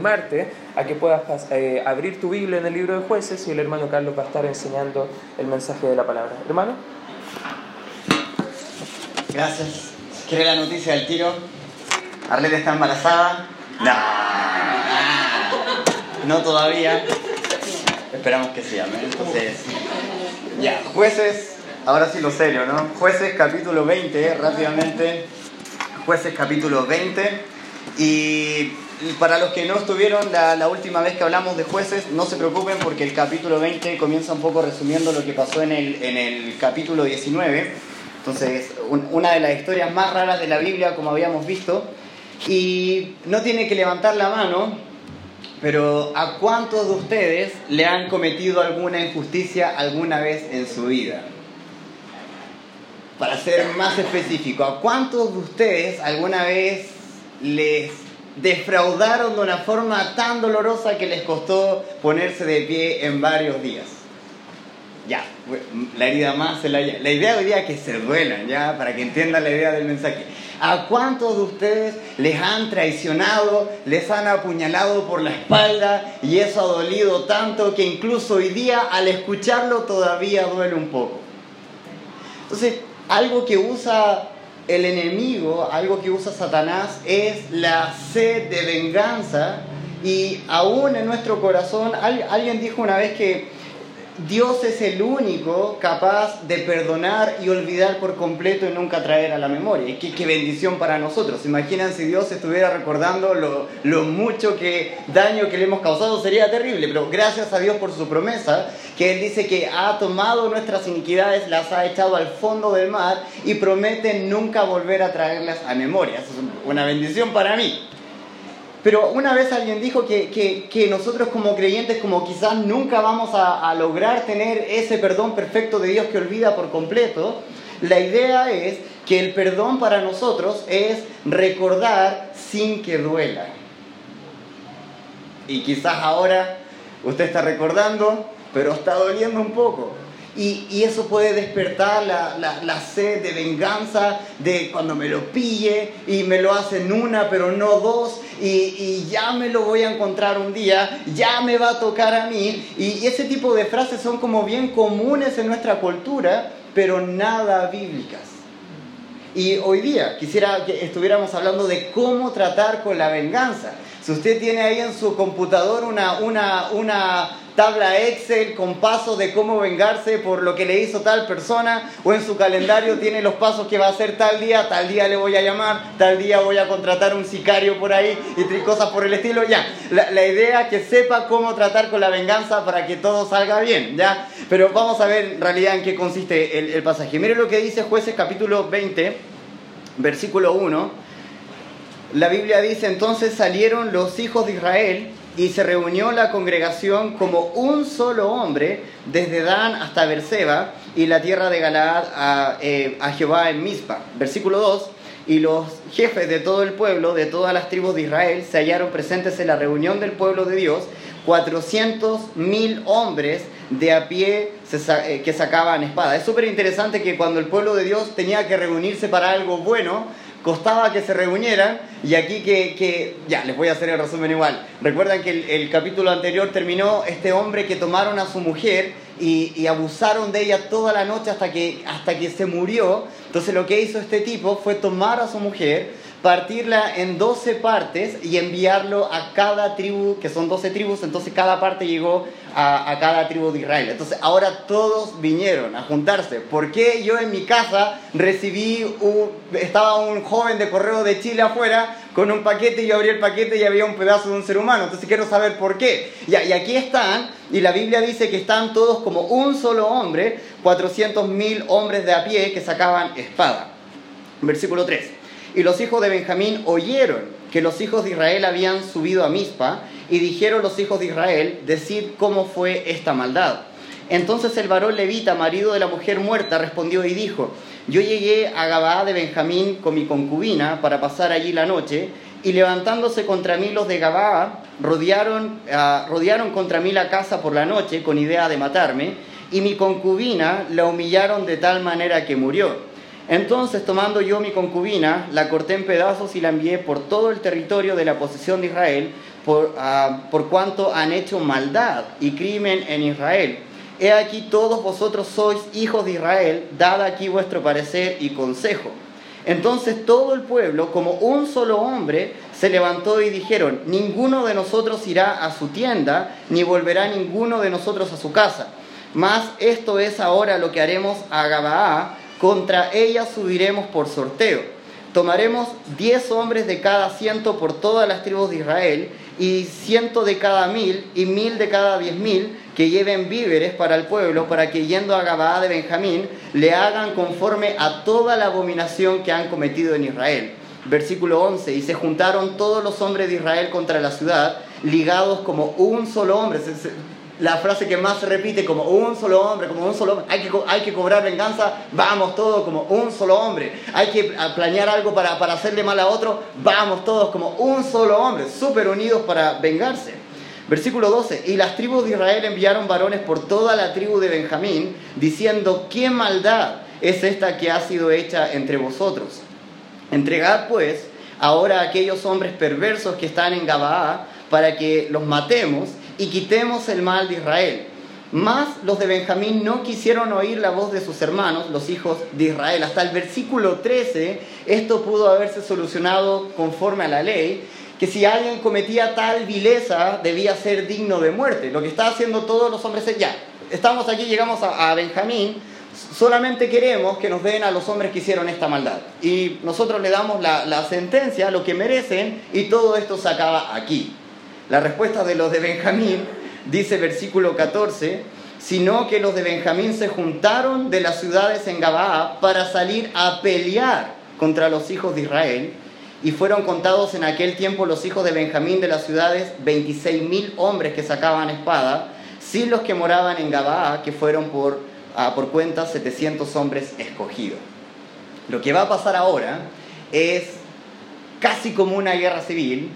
animarte a que puedas eh, abrir tu Biblia en el libro de jueces y el hermano Carlos va a estar enseñando el mensaje de la palabra. Hermano. Gracias. ¿Quiere la noticia del tiro? Arlette está embarazada. No, no todavía. Esperamos que sí, amén. Entonces, ya, jueces, ahora sí lo serio, ¿no? Jueces capítulo 20, rápidamente. Jueces capítulo 20. Y para los que no estuvieron la, última vez que hablamos de jueces, no se preocupen porque el capítulo 20 comienza un poco resumiendo lo que pasó en el, en el capítulo 19. Entonces, una de las historias más raras de la Biblia, como habíamos visto. Y no tiene que levantar la mano, pero ¿a cuántos de ustedes le han cometido alguna injusticia alguna vez en su vida? Para ser más específico, ¿a cuántos de ustedes alguna vez les defraudaron de una forma tan dolorosa que les costó ponerse de pie en varios días? Ya, la herida más, la, la idea hoy día es que se duelan, ya, para que entiendan la idea del mensaje. ¿A cuántos de ustedes les han traicionado, les han apuñalado por la espalda y eso ha dolido tanto que incluso hoy día al escucharlo todavía duele un poco? Entonces, algo que usa el enemigo, algo que usa Satanás es la sed de venganza. Y aún en nuestro corazón, alguien dijo una vez que Dios es el único capaz de perdonar y olvidar por completo y nunca traer a la memoria. Qué, qué bendición para nosotros. Imaginan si Dios estuviera recordando lo, lo, mucho que daño que le hemos causado, sería terrible. Pero gracias a Dios por su promesa, que Él dice que ha tomado nuestras iniquidades, las ha echado al fondo del mar y promete nunca volver a traerlas a memoria. Es una bendición para mí. Pero una vez alguien dijo que, nosotros como creyentes, como quizás nunca vamos a, lograr tener ese perdón perfecto de Dios que olvida por completo, la idea es que el perdón para nosotros es recordar sin que duela. Y quizás ahora usted está recordando, pero está doliendo un poco. Y, eso puede despertar la, sed de venganza de cuando me lo pille y me lo hacen una pero no dos y, ya me lo voy a encontrar un día, ya me va a tocar a mí. Y, ese tipo de frases son como bien comunes en nuestra cultura, pero nada bíblicas. Y hoy día quisiera que estuviéramos hablando de cómo tratar con la venganza. Si usted tiene ahí en su computador una, una, una tabla Excel con pasos de cómo vengarse por lo que le hizo tal persona, o en su calendario tiene los pasos que va a hacer tal día, tal día le voy a llamar, tal día voy a contratar un sicario por ahí y cosas por el estilo, ya. La, idea es que sepa cómo tratar con la venganza para que todo salga bien, ya. Pero vamos a ver en realidad en qué consiste el, el pasaje. Mire lo que dice Jueces capítulo 20, versículo 1. La Biblia dice, entonces salieron los hijos de Israel y se reunió la congregación como un solo hombre, desde Dan hasta Berseba y la tierra de Galaad a, eh, a Jehová en Mizpa. Versículo 2. Y los jefes de todo el pueblo, de todas las tribus de Israel, se hallaron presentes en la reunión del pueblo de Dios, 400 mil hombres de a pie eh, que sacaban espada. Es súper interesante que cuando el pueblo de Dios tenía que reunirse para algo bueno, costaba que se reunieran y aquí que, ya, les voy a hacer el resumen igual. Recuerdan que el, capítulo anterior terminó este hombre que tomaron a su mujer y, y, abusaron de ella toda la noche hasta que, hasta que se murió. Entonces lo que hizo este tipo fue tomar a su mujer, partirla en 12 partes y enviarlo a cada tribu, que son 12 tribus, entonces cada parte llegó a, cada tribu de Israel. Entonces ahora todos vinieron a juntarse. ¿Por qué yo en mi casa recibí, un, estaba un joven de correo de Chile afuera con un paquete y yo abrí el paquete y había un pedazo de un ser humano? Entonces quiero saber por qué. Y, y aquí están, y la Biblia dice que están todos como un solo hombre, 400 mil hombres de a pie que sacaban espada. Versículo 3. Y los hijos de Benjamín oyeron que los hijos de Israel habían subido a Mizpa, y dijeron los hijos de Israel, decid cómo fue esta maldad. Entonces el varón levita, marido de la mujer muerta, respondió y dijo, yo llegué a Gabaa de Benjamín con mi concubina para pasar allí la noche, y levantándose contra mí los de Gabaa, rodearon, ah, rodearon contra mí la casa por la noche con idea de matarme, y mi concubina la humillaron de tal manera que murió. Entonces, tomando yo mi concubina, la corté en pedazos y la envié por todo el territorio de la posesión de Israel, por, ah, por cuanto han hecho maldad y crimen en Israel. He aquí todos vosotros sois hijos de Israel, dad aquí vuestro parecer y consejo. Entonces todo el pueblo, como un solo hombre, se levantó y dijeron, ninguno de nosotros irá a su tienda, ni volverá ninguno de nosotros a su casa. Mas esto es ahora lo que haremos a Gabaá, contra ella subiremos por sorteo. Tomaremos diez hombres de cada ciento por todas las tribus de Israel, y ciento de cada mil, y mil de cada diez mil, que lleven víveres para el pueblo, para que yendo a Gabaá de Benjamín, le hagan conforme a toda la abominación que han cometido en Israel. Versículo 11, y se juntaron todos los hombres de Israel contra la ciudad, ligados como un solo hombre la frase que más se repite como un solo hombre, como un solo hombre. Hay que, hay que cobrar venganza, vamos todos como un solo hombre. Hay que planear algo para, para hacerle mal a otro, vamos todos como un solo hombre, súper unidos para vengarse. Versículo 12, y las tribus de Israel enviaron varones por toda la tribu de Benjamín, diciendo, ¿qué maldad es esta que ha sido hecha entre vosotros? Entregad pues ahora a aquellos hombres perversos que están en Gabaa, para que los matemos y quitemos el mal de Israel. Mas los de Benjamín no quisieron oír la voz de sus hermanos, los hijos de Israel. Hasta el versículo 13, esto pudo haberse solucionado conforme a la ley, que si alguien cometía tal vileza debía ser digno de muerte. Lo que está haciendo todos los hombres es ya, estamos aquí, llegamos a, Benjamín, solamente queremos que nos den a los hombres que hicieron esta maldad. Y nosotros le damos la, la sentencia, lo que merecen, y todo esto se acaba aquí. La respuesta de los de Benjamín dice versículo 14, sino que los de Benjamín se juntaron de las ciudades en Gabaa para salir a pelear contra los hijos de Israel, y fueron contados en aquel tiempo los hijos de Benjamín de las ciudades 26 mil hombres que sacaban espada, sin los que moraban en Gabaa, que fueron por, ah, por cuenta 700 hombres escogidos. Lo que va a pasar ahora es casi como una guerra civil,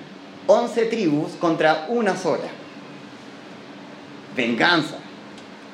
11 tribus contra una sola. Venganza.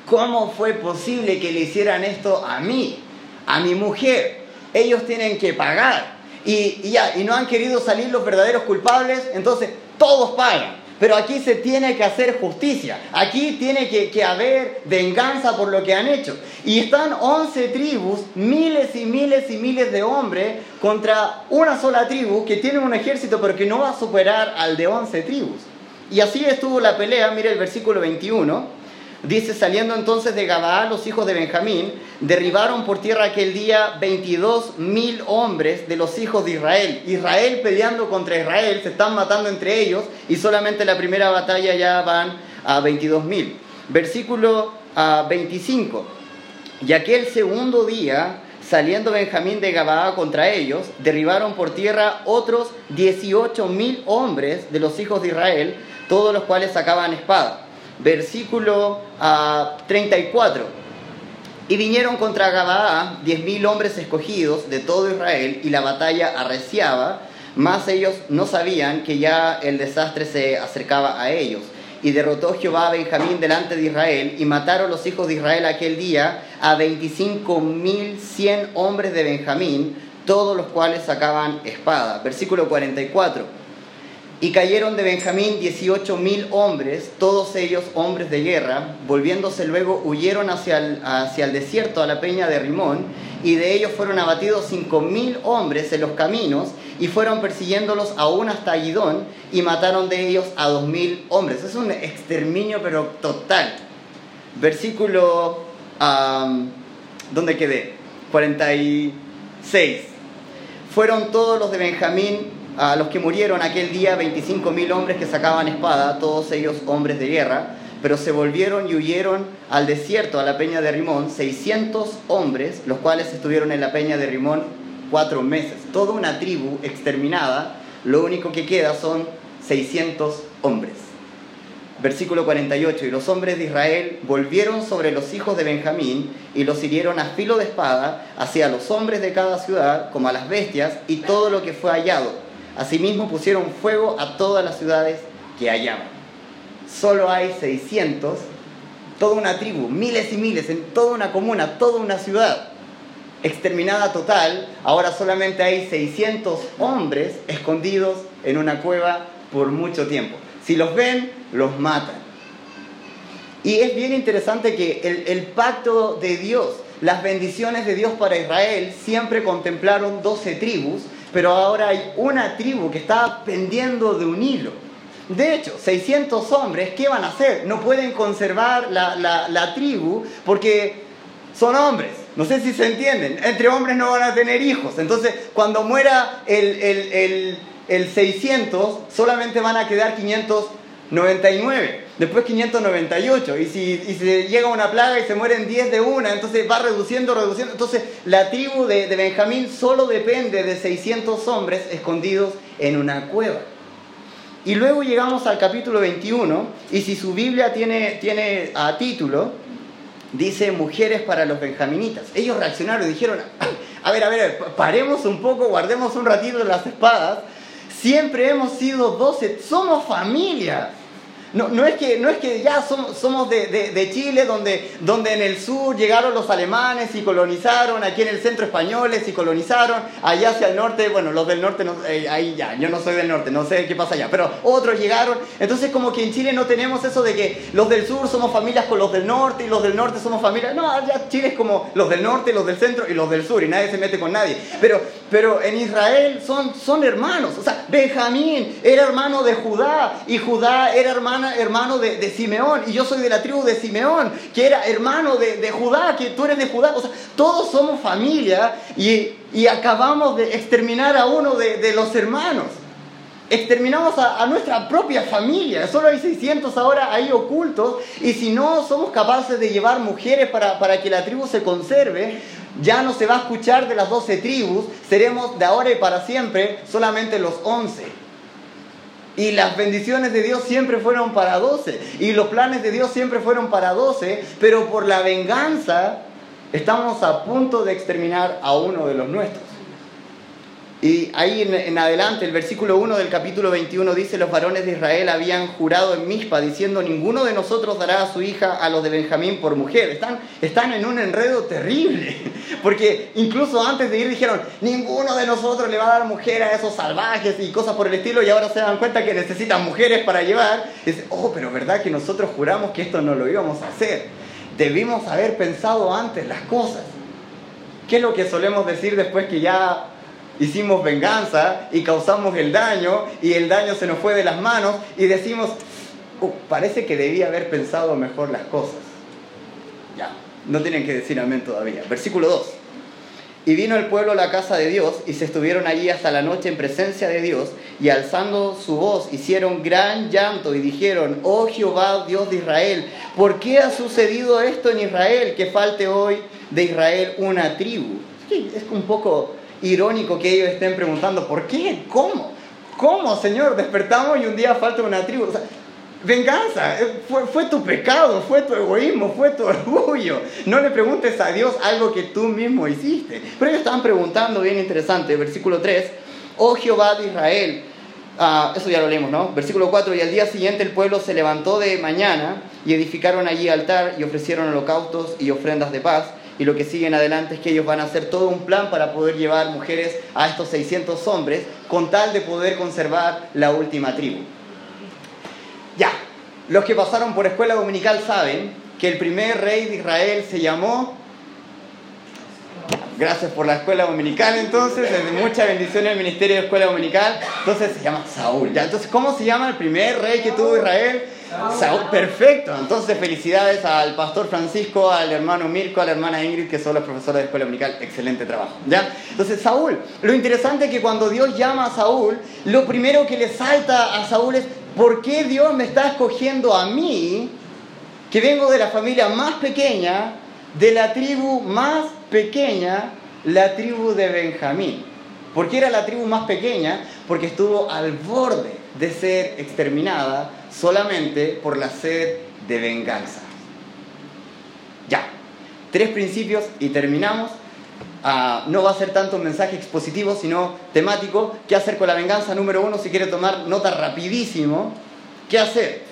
¿Cómo fue posible que le hicieran esto a mí, a mi mujer? Ellos tienen que pagar. Y, ya, y no han querido salir los verdaderos culpables, entonces todos pagan. Pero aquí se tiene que hacer justicia. Aquí tiene que, haber venganza por lo que han hecho. Y están 11 tribus, miles y miles y miles de hombres contra una sola tribu que tiene un ejército pero que no va a superar al de 11 tribus. Y así estuvo la pelea, mire el versículo 21. Dice, saliendo entonces de Gabaa los hijos de Benjamín, derribaron por tierra aquel día 22 mil hombres de los hijos de Israel. Israel peleando contra Israel, se están matando entre ellos y solamente la primera batalla ya van a 22 mil. Versículo 25. Y aquel segundo día, saliendo Benjamín de Gabaa contra ellos, derribaron por tierra otros 18 mil hombres de los hijos de Israel, todos los cuales sacaban espada versículo 34. Ah, y vinieron contra Gabaa diez mil hombres escogidos de todo Israel, y la batalla arreciaba, mas ellos no sabían que ya el desastre se acercaba a ellos. Y derrotó Jehová a Benjamín delante de Israel, y mataron los hijos de Israel aquel día a veinticinco mil cien hombres de Benjamín, todos los cuales sacaban espada. Versículo 44. Y cayeron de Benjamín dieciocho mil hombres, todos ellos hombres de guerra. Volviéndose luego, huyeron hacia el, hacia el desierto, a la peña de Rimón, y de ellos fueron abatidos cinco mil hombres en los caminos, y fueron persiguiéndolos aún hasta Guidón, y mataron de ellos a dos mil hombres. Es un exterminio, pero total. Versículo. ¿Dónde quedé? 46. Fueron todos los de Benjamín a los que murieron aquel día 25.000 hombres que sacaban espada, todos ellos hombres de guerra, pero se volvieron y huyeron al desierto, a la peña de Rimón, 600 hombres, los cuales estuvieron en la peña de Rimón cuatro meses. Toda una tribu exterminada, lo único que queda son 600 hombres. Versículo 48, y los hombres de Israel volvieron sobre los hijos de Benjamín y los hirieron a filo de espada hacia los hombres de cada ciudad como a las bestias y todo lo que fue hallado Asimismo pusieron fuego a todas las ciudades que hallaban. Solo hay 600, toda una tribu, miles y miles, en toda una comuna, toda una ciudad exterminada total. Ahora solamente hay 600 hombres escondidos en una cueva por mucho tiempo. Si los ven, los matan. Y es bien interesante que el, el pacto de Dios, las bendiciones de Dios para Israel, siempre contemplaron 12 tribus, pero ahora hay una tribu que está pendiendo de un hilo. De hecho, 600 hombres, ¿qué van a hacer? No pueden conservar la, la, la tribu porque son hombres. No sé si se entienden. Entre hombres no van a tener hijos. Entonces, cuando muera el, el, el, el 600, solamente van a quedar 599. Después 598. Y si, y si llega una plaga y se mueren 10 de una, entonces va reduciendo, reduciendo. Entonces, la tribu de, de Benjamín solo depende de 600 hombres escondidos en una cueva. Y luego llegamos al capítulo 21, y si su Biblia tiene, tiene a título, dice mujeres para los benjaminitas. Ellos reaccionaron y dijeron, a ver, a ver, paremos un poco, guardemos un ratito las espadas. Siempre hemos sido doce, somos familia. No, no, es que, no es que ya somos, somos de, de, de, Chile, donde, donde en el sur llegaron los alemanes y colonizaron, aquí en el centro españoles y colonizaron, allá hacia el norte, bueno, los del norte, no, eh, ahí ya, yo no soy del norte, no sé qué pasa allá, pero otros llegaron. Entonces como que en Chile no tenemos eso de que los del sur somos familias con los del norte y los del norte somos familias. No, allá Chile es como los del norte, los del centro y los del sur y nadie se mete con nadie. Pero, pero en Israel son, son hermanos. O sea, Benjamín era hermano de Judá y Judá era hermano hermano de, de, Simeón y yo soy de la tribu de Simeón, que era hermano de, de, Judá, que tú eres de Judá. O sea, todos somos familia y, y acabamos de exterminar a uno de, de los hermanos. Exterminamos a, a, nuestra propia familia. Solo hay 600 ahora ahí ocultos. Y si no somos capaces de llevar mujeres para, para que la tribu se conserve, ya no se va a escuchar de las 12 tribus. Seremos de ahora y para siempre solamente los 11. Y las bendiciones de Dios siempre fueron para 12. Y los planes de Dios siempre fueron para 12. Pero por la venganza estamos a punto de exterminar a uno de los nuestros. Y ahí en, adelante, el versículo 1 del capítulo 21 dice, los varones de Israel habían jurado en Mispa, diciendo, ninguno de nosotros dará a su hija a los de Benjamín por mujer. Están, están en un enredo terrible, porque incluso antes de ir dijeron, ninguno de nosotros le va a dar mujer a esos salvajes y cosas por el estilo, y ahora se dan cuenta que necesitan mujeres para llevar. Y oh, pero ¿verdad que nosotros juramos que esto no lo íbamos a hacer? Debimos haber pensado antes las cosas. ¿Qué es lo que solemos decir después que ya hicimos venganza y causamos el daño y el daño se nos fue de las manos y decimos, uh, parece que debía haber pensado mejor las cosas. Ya, no tienen que decir amén todavía. Versículo 2. Y vino el pueblo a la casa de Dios y se estuvieron allí hasta la noche en presencia de Dios y alzando su voz hicieron gran llanto y dijeron, oh Jehová Dios de Israel, ¿por qué ha sucedido esto en Israel que falte hoy de Israel una tribu? Es un poco irónico que ellos estén preguntando, ¿por qué? ¿Cómo? ¿Cómo, Señor? Despertamos y un día falta una tribu. Venganza, fue, fue, tu pecado, fue tu egoísmo, fue tu orgullo. No le preguntes a Dios algo que tú mismo hiciste. Pero ellos estaban preguntando, bien interesante, versículo 3, oh Jehová de Israel, uh, eso ya lo leemos, ¿no? Versículo 4, y al día siguiente el pueblo se levantó de mañana y edificaron allí altar y ofrecieron holocaustos y ofrendas de paz y lo que sigue en adelante es que ellos van a hacer todo un plan para poder llevar mujeres a estos 600 hombres con tal de poder conservar la última tribu. Ya, los que pasaron por escuela dominical saben que el primer rey de Israel se llamó... Gracias por la escuela dominical entonces, desde mucha bendición el ministerio de escuela dominical. Entonces se llama Saúl. Entonces, ¿cómo se llama el primer rey que tuvo Israel? Saúl, perfecto. Entonces, felicidades al pastor Francisco, al hermano Mirko, a la hermana Ingrid, que son los profesores de escuela dominical. Excelente trabajo. ¿ya? Entonces, Saúl, lo interesante es que cuando Dios llama a Saúl, lo primero que le salta a Saúl es: ¿por qué Dios me está escogiendo a mí, que vengo de la familia más pequeña, de la tribu más pequeña, la tribu de Benjamín? ¿Por qué era la tribu más pequeña? Porque estuvo al borde de ser exterminada solamente por la sed de venganza. Ya, tres principios y terminamos. Uh, no va a ser tanto un mensaje expositivo, sino temático. ¿Qué hacer con la venganza? Número uno, si quiere tomar nota rapidísimo. ¿Qué hacer?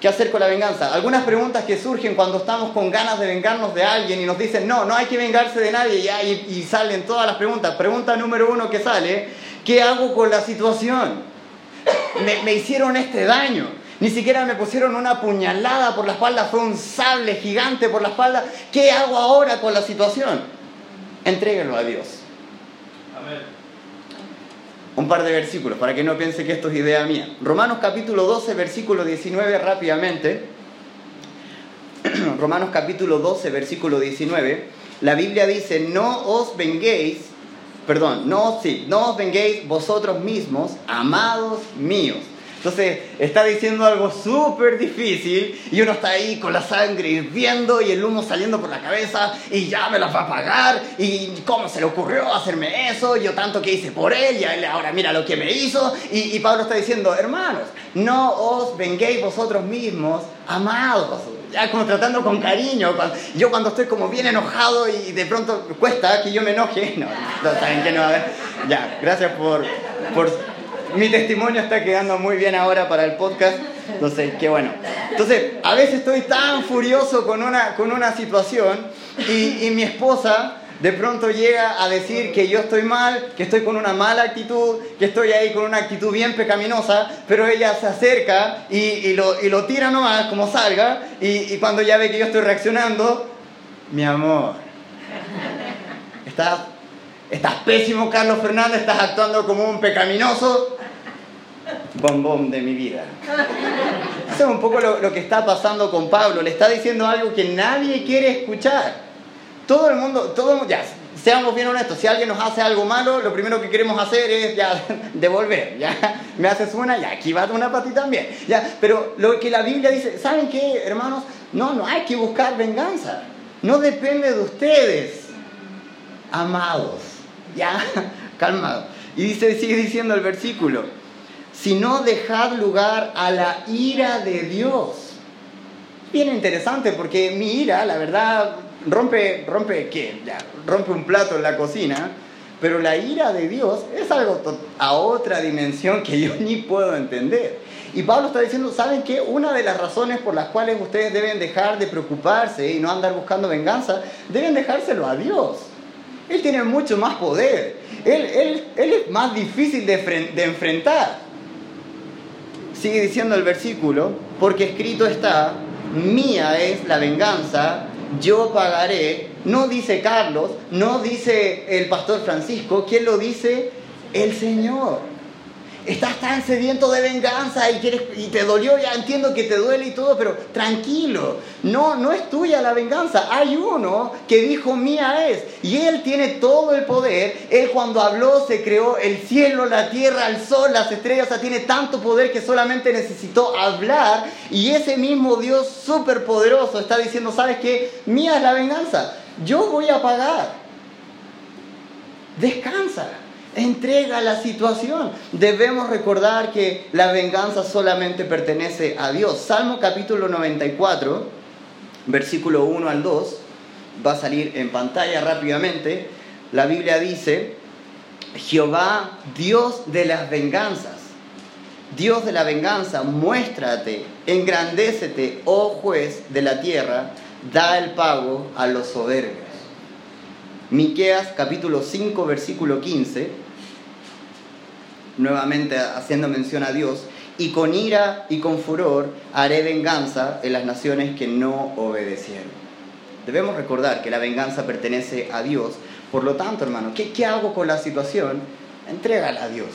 ¿Qué hacer con la venganza? Algunas preguntas que surgen cuando estamos con ganas de vengarnos de alguien y nos dicen, no, no hay que vengarse de nadie y, salen todas las preguntas. Pregunta número uno que sale, ¿qué hago con la situación? Me hicieron este daño Ni siquiera me pusieron una puñalada por la espalda, fue un sable gigante por la espalda. ¿Qué hago ahora con la situación? Entréguelo a Dios. Amén. Un par de versículos para que no piense que esto es idea mía. Romanos capítulo 12, versículo 19 rápidamente. Romanos capítulo 12, versículo 19. La Biblia dice, no os venguéis, perdón, no, sí, no os venguéis vosotros mismos, amados míos entonces está diciendo algo súper difícil y uno está ahí con la sangre hirviendo y el humo saliendo por la cabeza y ya me las va a pagar y cómo se le ocurrió hacerme eso, yo tanto que hice por él y ahora mira lo que me hizo y, Pablo está diciendo, hermanos, no os venguéis vosotros mismos, amados, ya como tratando con cariño. Yo cuando estoy como bien enojado y de pronto cuesta que yo me enoje, no, no saben que no, a ver, ya, gracias por, por mi testimonio está quedando muy bien ahora para el podcast. Entonces, qué bueno. Entonces, a veces estoy tan furioso con una, con una situación y, y mi esposa de pronto llega a decir que yo estoy mal, que estoy con una mala actitud, que estoy ahí con una actitud bien pecaminosa, pero ella se acerca y, y, lo, y lo, tira nomás como salga y, y, cuando ya ve que yo estoy reaccionando, mi amor, estás, estás pésimo Carlos Fernández, estás actuando como un pecaminoso, bombón de mi vida. Eso es un poco lo, que está pasando con Pablo. Le está diciendo algo que nadie quiere escuchar. Todo el mundo, todo ya, seamos bien honestos, si alguien nos hace algo malo, lo primero que queremos hacer es ya devolver, ya me haces una, ya aquí va una para ti también, ya, pero lo que la Biblia dice, ¿saben qué, hermanos? No, no hay que buscar venganza, no depende de ustedes, amados, ya, calmados. Y dice, sigue diciendo el versículo, sino dejad lugar a la ira de Dios. Bien interesante porque mi ira, la verdad, rompe, rompe ¿qué? Ya, rompe un plato en la cocina, pero la ira de Dios es algo a otra dimensión que yo ni puedo entender. Y Pablo está diciendo, ¿saben qué? Una de las razones por las cuales ustedes deben dejar de preocuparse y no andar buscando venganza, deben dejárselo a Dios. Él tiene mucho más poder. Él, él, él es más difícil de, de enfrentar. Sigue diciendo el versículo, porque escrito está, mía es la venganza, yo pagaré. No dice Carlos, no dice el pastor Francisco, ¿quién lo dice? El Señor estás tan sediento de venganza y, quieres, y te dolió, ya entiendo que te duele y todo, pero tranquilo, no, no es tuya la venganza, hay uno que dijo mía es, y él tiene todo el poder, él cuando habló se creó el cielo, la tierra, el sol, las estrellas, o sea, tiene tanto poder que solamente necesitó hablar, y ese mismo Dios superpoderoso está diciendo, ¿sabes qué? Mía es la venganza, yo voy a pagar. Descansa entrega la situación. Debemos recordar que la venganza solamente pertenece a Dios. Salmo capítulo 94, versículo 1 al 2, va a salir en pantalla rápidamente. La Biblia dice, Jehová, Dios de las venganzas, Dios de la venganza, muéstrate, engrandécete, oh juez de la tierra, da el pago a los soberbios. Miqueas capítulo 5 versículo 15 nuevamente haciendo mención a Dios, y con ira y con furor haré venganza en las naciones que no obedecieron. Debemos recordar que la venganza pertenece a Dios, por lo tanto, hermano, ¿qué, hago con la situación? Entrégala a Dios.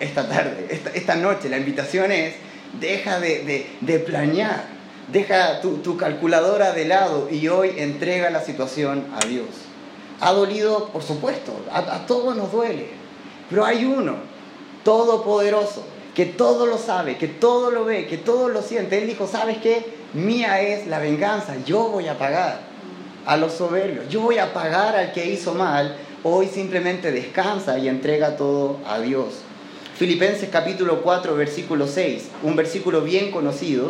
Esta tarde, esta, noche, la invitación es, deja de, planear, deja tu, tu calculadora de lado y hoy entrega la situación a Dios. Ha dolido, por supuesto, a, a todos nos duele, pero hay uno todopoderoso, que todo lo sabe, que todo lo ve, que todo lo siente. Él dijo, ¿sabes qué? Mía es la venganza, yo voy a pagar a los soberbios, yo voy a pagar al que hizo mal. Hoy simplemente descansa y entrega todo a Dios. Filipenses capítulo 4, versículo 6, un versículo bien conocido.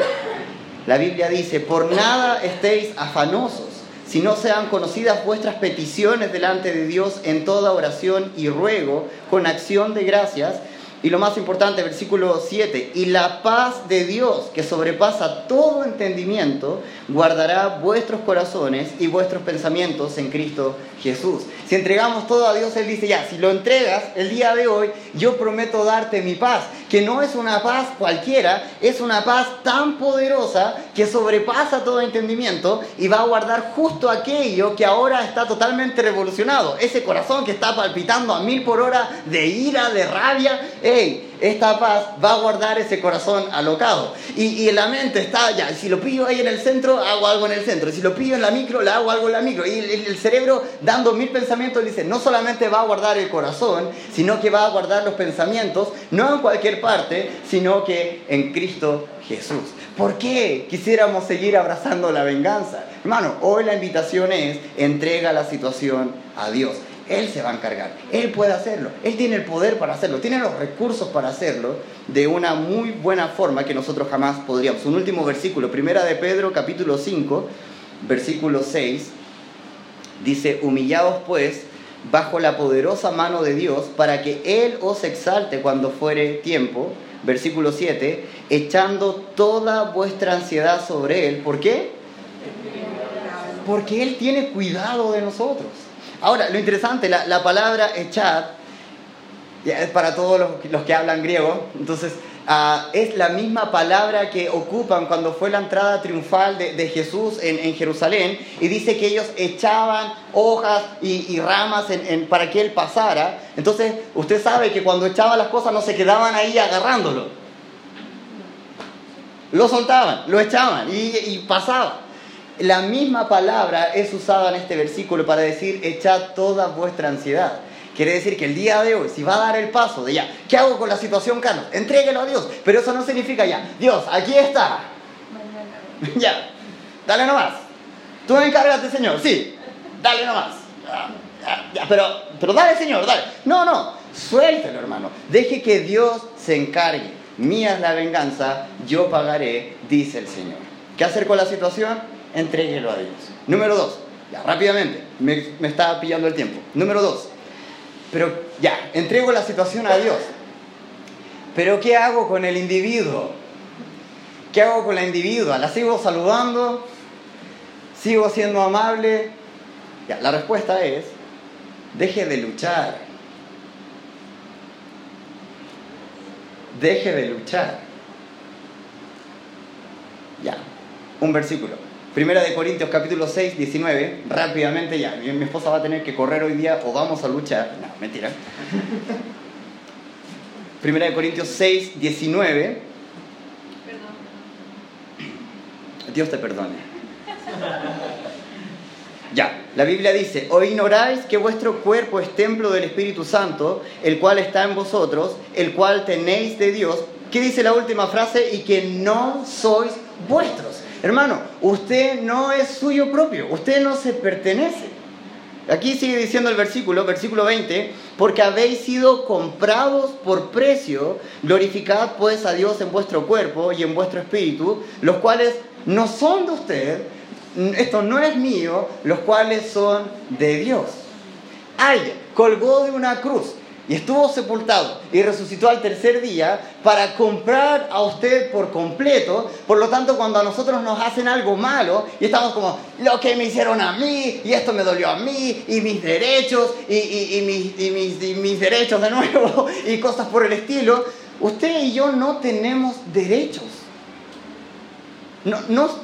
La Biblia dice, por nada estéis afanosos, si no sean conocidas vuestras peticiones delante de Dios en toda oración y ruego, con acción de gracias, y lo más importante, versículo 7, y la paz de Dios, que sobrepasa todo entendimiento, guardará vuestros corazones y vuestros pensamientos en Cristo Jesús. Si entregamos todo a Dios, Él dice, ya, si lo entregas el día de hoy, yo prometo darte mi paz. Que no es una paz cualquiera, es una paz tan poderosa que sobrepasa todo entendimiento y va a guardar justo aquello que ahora está totalmente revolucionado. Ese corazón que está palpitando a mil por hora de ira, de rabia, ¡hey! Esta paz va a guardar ese corazón alocado. Y, en la mente está, ya, si lo pillo ahí en el centro, hago algo en el centro. Si lo pillo en la micro, le hago algo en la micro. Y el, cerebro, dando mil pensamientos, dice, no solamente va a guardar el corazón, sino que va a guardar los pensamientos, no en cualquier parte, sino que en Cristo Jesús. ¿Por qué quisiéramos seguir abrazando la venganza? Hermano, hoy la invitación es, entrega la situación a Dios. Él se va a encargar, Él puede hacerlo, Él tiene el poder para hacerlo, tiene los recursos para hacerlo de una muy buena forma que nosotros jamás podríamos. Un último versículo, primera de Pedro capítulo 5, versículo 6, dice, humillaos pues bajo la poderosa mano de Dios para que Él os exalte cuando fuere tiempo. Versículo 7, echando toda vuestra ansiedad sobre Él. ¿Por qué? Porque Él tiene cuidado de nosotros. Ahora, lo interesante, la, palabra echar, es para todos los, que hablan griego, entonces ah, es la misma palabra que ocupan cuando fue la entrada triunfal de, Jesús en, Jerusalén y dice que ellos echaban hojas y, ramas para que Él pasara. Entonces, usted sabe que cuando echaban las cosas no se quedaban ahí agarrándolo. Lo soltaban, lo echaban y, y pasaba. La misma palabra es usada en este versículo para decir echad toda vuestra ansiedad. Quiere decir que el día de hoy, si va a dar el paso de ya, ¿qué hago con la situación, Carlos? Entréguelo a Dios. Pero eso no significa ya, Dios, aquí está. ya, dale nomás. Tú encárgate, Señor, sí, dale nomás. Ya, pero, pero dale, Señor, dale. No, no, suéltelo, hermano. Deje que Dios se encargue. Mía es la venganza, yo pagaré, dice el Señor. ¿Qué hacer con la situación? Entréguelo a Dios. Número dos, ya rápidamente, me, me está pillando el tiempo. Número dos, pero ya, entrego la situación a Dios. Pero ¿qué hago con el individuo? ¿Qué hago con la individua? ¿La sigo saludando? ¿Sigo siendo amable? Ya, la respuesta es, deje de luchar. Deje de luchar. Ya, un versículo. Primera de Corintios capítulo 6, 19, rápidamente ya, mi, esposa va a tener que correr hoy día o vamos a luchar. No, mentira. Primera de Corintios 6, 19. Perdón. Dios te perdone. Ya, la Biblia dice, o ignoráis que vuestro cuerpo es templo del Espíritu Santo, el cual está en vosotros, el cual tenéis de Dios. ¿Qué dice la última frase? Y que no sois vuestros. Hermano, usted no es suyo propio, usted no se pertenece. Aquí sigue diciendo el versículo, versículo 20, porque habéis sido comprados por precio, glorificad pues a Dios en vuestro cuerpo y en vuestro espíritu, los cuales no son de usted, esto no es mío, los cuales son de Dios. Alguien colgó de una cruz y estuvo sepultado y resucitó al tercer día para comprar a usted por completo. Por lo tanto, cuando a nosotros nos hacen algo malo y estamos como, lo que me hicieron a mí, y esto me dolió a mí, y mis derechos, y, mis, derechos de nuevo, y cosas por el estilo, usted y yo no tenemos derechos.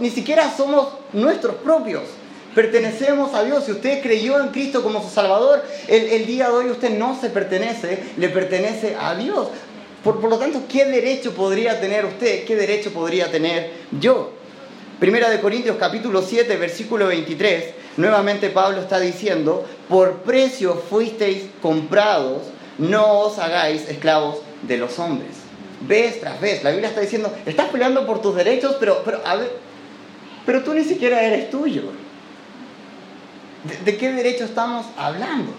Ni siquiera somos nuestros propios pertenecemos a Dios. Si usted creyó en Cristo como su Salvador, el, día de hoy usted no se pertenece, le pertenece a Dios. Por, lo tanto, ¿qué derecho podría tener usted? ¿Qué derecho podría tener yo? Primera de Corintios capítulo 7, versículo 23, nuevamente Pablo está diciendo, por precio fuisteis comprados, no os hagáis esclavos de los hombres. Vez tras vez, la Biblia está diciendo, estás peleando por tus derechos, pero, pero, pero tú ni siquiera eres tuyo. ¿De, qué derecho estamos hablando?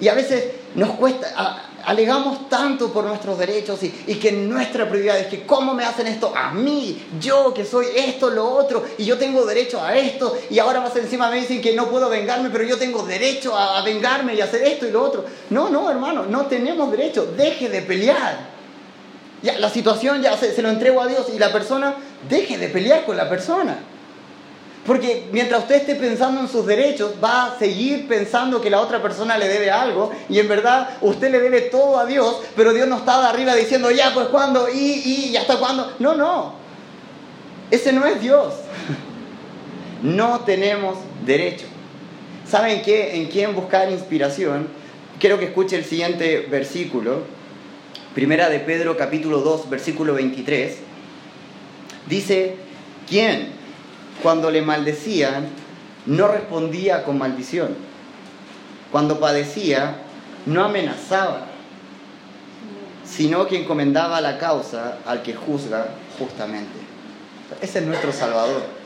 Y a veces nos cuesta, alegamos tanto por nuestros derechos y, que nuestra prioridad es que cómo me hacen esto a mí, yo que soy esto, lo otro, y yo tengo derecho a esto, y ahora más encima me dicen que no puedo vengarme, pero yo tengo derecho a, vengarme y hacer esto y lo otro. No, no, hermano, no tenemos derecho, deje de pelear. Ya, la situación ya se lo entrego a Dios y la persona, deje de pelear con la persona. Porque mientras usted esté pensando en sus derechos, va a seguir pensando que la otra persona le debe algo y en verdad usted le debe todo a Dios, pero Dios no está de arriba diciendo, ya, pues cuándo, y, y, y hasta cuándo. No, no. Ese no es Dios. No tenemos derecho. ¿Saben qué? En quién buscar inspiración. Quiero que escuche el siguiente versículo. Primera de Pedro capítulo 2, versículo 23. Dice, ¿quién cuando le maldecían no respondía con maldición? Cuando padecía no amenazaba, sino que encomendaba la causa al que juzga justamente. Ese es nuestro Salvador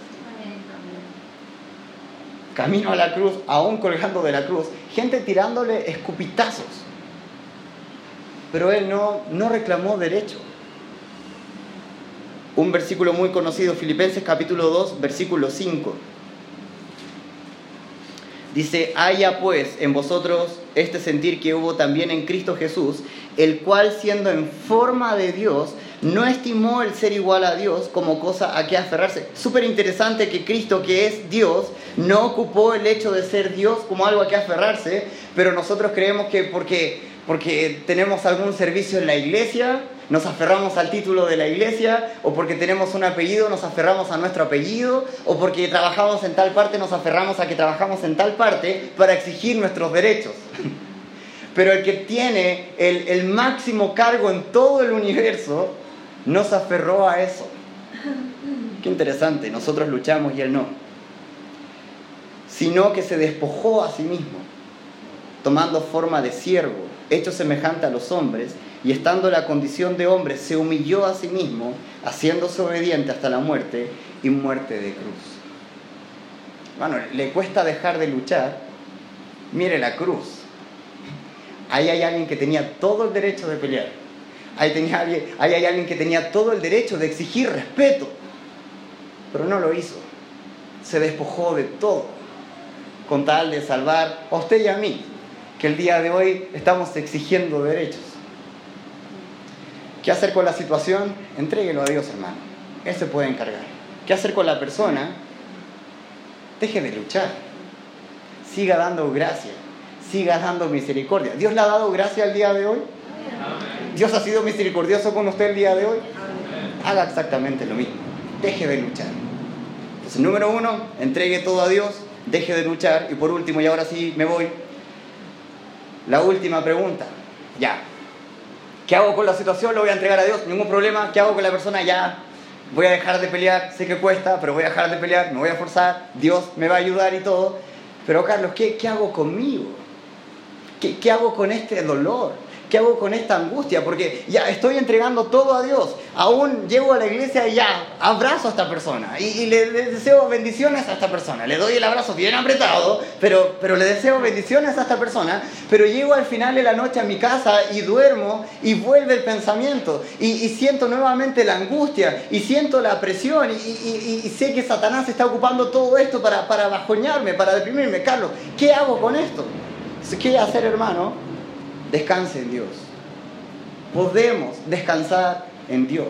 camino a la cruz, aún colgando de la cruz, gente tirándole escupitazos. Pero él no, no reclamó derecho. Un versículo muy conocido, Filipenses capítulo 2, versículo 5. Dice, haya pues en vosotros este sentir que hubo también en Cristo Jesús, el cual siendo en forma de Dios, no estimó el ser igual a Dios como cosa a que aferrarse. Súper interesante que Cristo, que es Dios, no ocupó el hecho de ser Dios como algo a que aferrarse, pero nosotros creemos que porque, porque tenemos algún servicio en la iglesia, nos aferramos al título de la iglesia, o porque tenemos un apellido, nos aferramos a nuestro apellido, o porque trabajamos en tal parte, nos aferramos a que trabajamos en tal parte para exigir nuestros derechos. Pero el que tiene el, máximo cargo en todo el universo no se aferró a eso. Qué interesante, nosotros luchamos y él no. Sino que se despojó a sí mismo, tomando forma de siervo, hecho semejante a los hombres, y estando en la condición de hombre, se humilló a sí mismo, haciéndose obediente hasta la muerte y muerte de cruz. Bueno, le cuesta dejar de luchar. Mire la cruz. Ahí hay alguien que tenía todo el derecho de pelear Ahí, tenía alguien, ahí hay alguien que tenía todo el derecho de exigir respeto, pero no lo hizo. Se despojó de todo con tal de salvar a usted y a mí, que el día de hoy estamos exigiendo derechos. ¿Qué hacer con la situación? Entréguelo a Dios, hermano. Él se puede encargar. ¿Qué hacer con la persona? Deje de luchar. Siga dando gracia. Siga dando misericordia. ¿Dios le ha dado gracia al día de hoy? Dios ha sido misericordioso con usted el día de hoy. Haga exactamente lo mismo. Deje de luchar. Entonces, número uno, entregue todo a Dios, deje de luchar. Y por último, y ahora sí me voy, la última pregunta. Ya. ¿Qué hago con la situación? Lo voy a entregar a Dios, ningún problema. ¿Qué hago con la persona? Ya. Voy a dejar de pelear, sé que cuesta, pero voy a dejar de pelear, me voy a forzar, Dios me va a ayudar y todo. Pero Carlos, ¿qué, qué hago conmigo? ¿Qué, ¿Qué hago con este dolor? ¿Qué hago con esta angustia? Porque ya estoy entregando todo a Dios. Aún llego a la iglesia y ya abrazo a esta persona. Y, le, deseo bendiciones a esta persona. Le doy el abrazo bien apretado, pero, pero le deseo bendiciones a esta persona. Pero llego al final de la noche a mi casa y duermo y vuelve el pensamiento. Y, siento nuevamente la angustia y siento la presión. Y, sé que Satanás está ocupando todo esto para, para bajoñarme, para deprimirme. Carlos, ¿qué hago con esto? ¿Qué hacer, hermano? Descanse en Dios. Podemos descansar en Dios.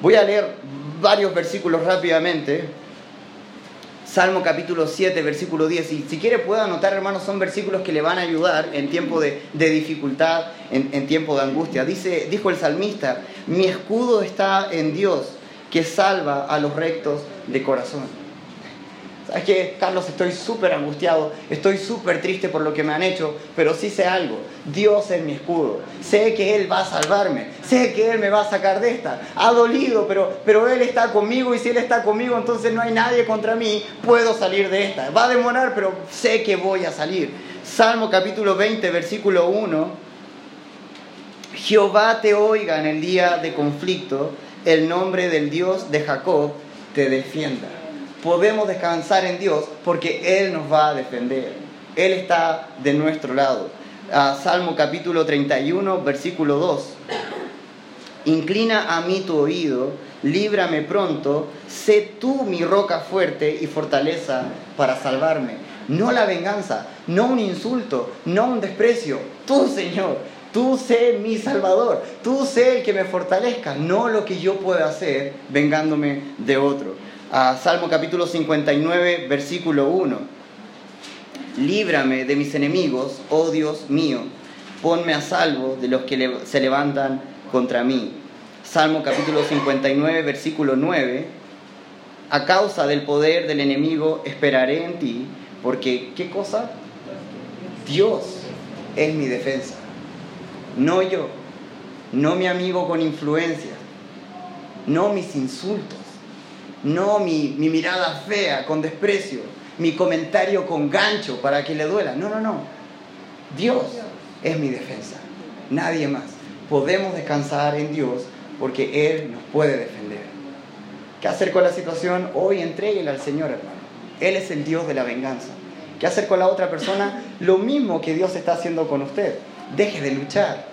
Voy a leer varios versículos rápidamente. Salmo capítulo 7, versículo 10. Y si quiere puede anotar, hermanos, son versículos que le van a ayudar en tiempo de, dificultad, en, en, tiempo de angustia. Dice, dijo el salmista, mi escudo está en Dios, que salva a los rectos de corazón. ¿Sabes qué, Carlos? Estoy súper angustiado, estoy súper triste por lo que me han hecho, pero sí sé algo. Dios es mi escudo. Sé que Él va a salvarme. Sé que Él me va a sacar de esta. Ha dolido, pero, pero Él está conmigo y si Él está conmigo, entonces no hay nadie contra mí. Puedo salir de esta. Va a demorar, pero sé que voy a salir. Salmo capítulo 20, versículo 1. Jehová te oiga en el día de conflicto. El nombre del Dios de Jacob te defienda podemos descansar en Dios porque Él nos va a defender. Él está de nuestro lado. Salmo capítulo 31, versículo 2. Inclina a mí tu oído, líbrame pronto, sé tú mi roca fuerte y fortaleza para salvarme. No la venganza, no un insulto, no un desprecio. Tú, Señor, tú sé mi Salvador, tú sé el que me fortalezca, no lo que yo pueda hacer vengándome de otro. A Salmo capítulo 59, versículo 1. Líbrame de mis enemigos, oh Dios mío, ponme a salvo de los que se levantan contra mí. Salmo capítulo 59, versículo 9. A causa del poder del enemigo esperaré en ti, porque ¿qué cosa? Dios es mi defensa, no yo, no mi amigo con influencia, no mis insultos, no mi, mi mirada fea con desprecio, mi comentario con gancho para que le duela. No, no, no. Dios es mi defensa, nadie más. Podemos descansar en Dios porque Él nos puede defender. ¿Qué hacer con la situación? Hoy entréguela al Señor, hermano. Él es el Dios de la venganza. ¿Qué hacer con la otra persona? Lo mismo que Dios está haciendo con usted. Deje de luchar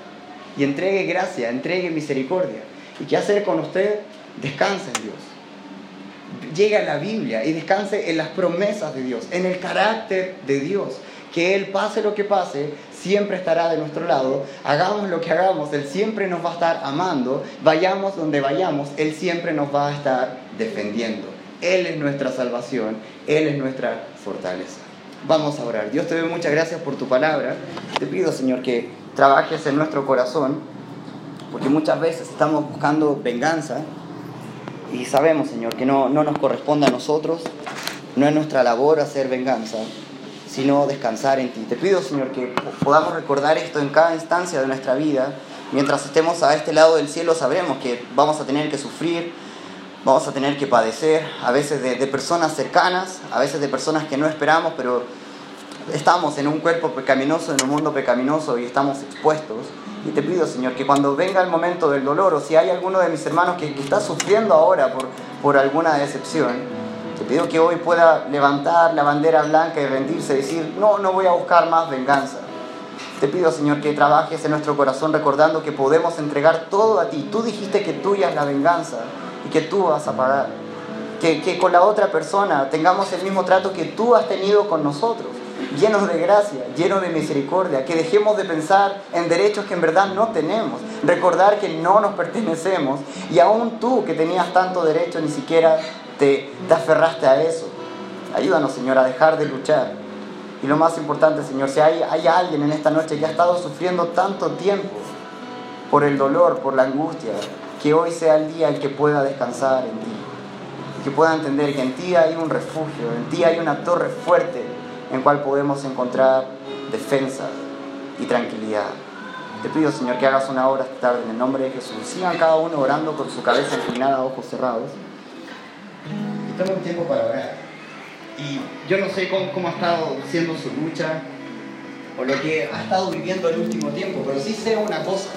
y entregue gracia, entregue misericordia. ¿Y qué hacer con usted? Descanse en Dios. Llegue a la Biblia y descanse en las promesas de Dios, en el carácter de Dios. Que Él pase lo que pase, siempre estará de nuestro lado. Hagamos lo que hagamos, Él siempre nos va a estar amando. Vayamos donde vayamos, Él siempre nos va a estar defendiendo. Él es nuestra salvación, Él es nuestra fortaleza. Vamos a orar. Dios te doy muchas gracias por tu palabra. Te pido, Señor, que trabajes en nuestro corazón, porque muchas veces estamos buscando venganza y sabemos, Señor, que no, no nos corresponde a nosotros, no es nuestra labor hacer venganza, sino descansar en ti. Te pido, Señor, que podamos recordar esto en cada instancia de nuestra vida. Mientras estemos a este lado del cielo, sabremos que vamos a tener que sufrir, vamos a tener que padecer, a veces de, de personas cercanas, a veces de personas que no esperamos, pero estamos en un cuerpo pecaminoso, en un mundo pecaminoso y estamos expuestos. Y te pido, Señor, que cuando venga el momento del dolor, o si hay alguno de mis hermanos que, está sufriendo ahora por, por alguna decepción, te pido que hoy pueda levantar la bandera blanca y rendirse, y decir, no, no voy a buscar más venganza. Te pido, Señor, que trabajes en nuestro corazón recordando que podemos entregar todo a ti. Tú dijiste que tuya es la venganza y que tú vas a pagar. Que, que con la otra persona tengamos el mismo trato que tú has tenido con nosotros llenos de gracia, llenos de misericordia, que dejemos de pensar en derechos que en verdad no tenemos, recordar que no nos pertenecemos y aún tú que tenías tanto derecho ni siquiera te, te aferraste a eso. Ayúdanos, Señor, a dejar de luchar. Y lo más importante, Señor, si hay, hay alguien en esta noche que ha estado sufriendo tanto tiempo por el dolor, por la angustia, que hoy sea el día en que pueda descansar en ti. Que pueda entender que en ti hay un refugio, en ti hay una torre fuerte en cual podemos encontrar defensa y tranquilidad. Te pido, Señor, que hagas una obra esta tarde en el nombre de Jesús. Sigan cada uno orando con su cabeza inclinada, ojos cerrados. Y un tiempo para orar. Y yo no sé cómo, cómo ha estado siendo su lucha o lo que ha estado viviendo el último tiempo, pero sí sé una cosa